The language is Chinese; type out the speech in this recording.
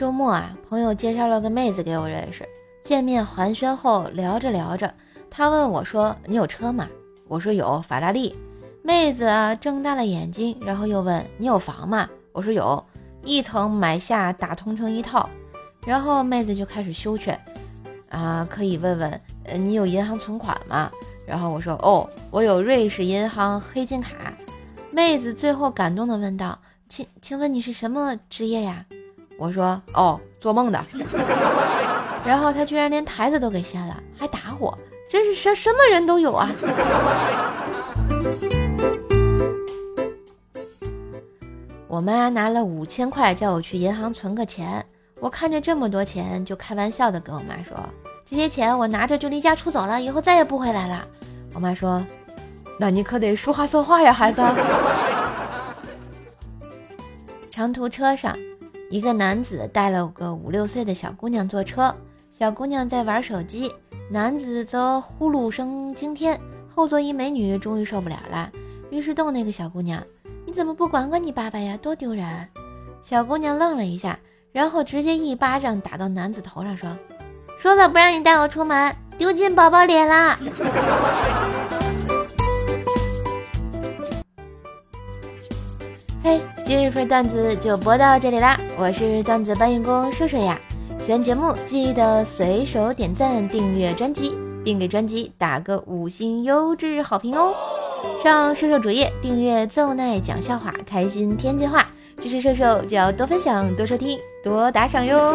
周末啊，朋友介绍了个妹子给我认识。见面寒暄后，聊着聊着，他问我说：“你有车吗？”我说：“有，法拉利。”妹子啊睁大了眼睛，然后又问：“你有房吗？”我说：“有，一层买下，打通成一套。”然后妹子就开始羞劝：“啊，可以问问，呃，你有银行存款吗？”然后我说：“哦，我有瑞士银行黑金卡。”妹子最后感动的问道：“请请问你是什么职业呀？”我说：“哦，做梦的。”然后他居然连台子都给掀了，还打我，真是什什么人都有啊！我妈拿了五千块叫我去银行存个钱，我看着这么多钱，就开玩笑的跟我妈说：“这些钱我拿着就离家出走了，以后再也不回来了。”我妈说：“那你可得说话算话呀，孩子。”长途车上，一个男子带了个五六岁的小姑娘坐车。小姑娘在玩手机，男子则呼噜声惊天。后座一美女终于受不了了，于是逗那个小姑娘：“你怎么不管管你爸爸呀？多丢人！”小姑娘愣了一下，然后直接一巴掌打到男子头上，说：“说了不让你带我出门，丢进宝宝脸了。”嘿，今日份段子就播到这里啦！我是段子搬运工瘦瘦呀。喜欢节目记得随手点赞、订阅专辑，并给专辑打个五星优质好评哦！上瘦瘦主页订阅“奏奈讲笑话”，开心天津话，支持瘦瘦就要多分享、多收听、多打赏哟！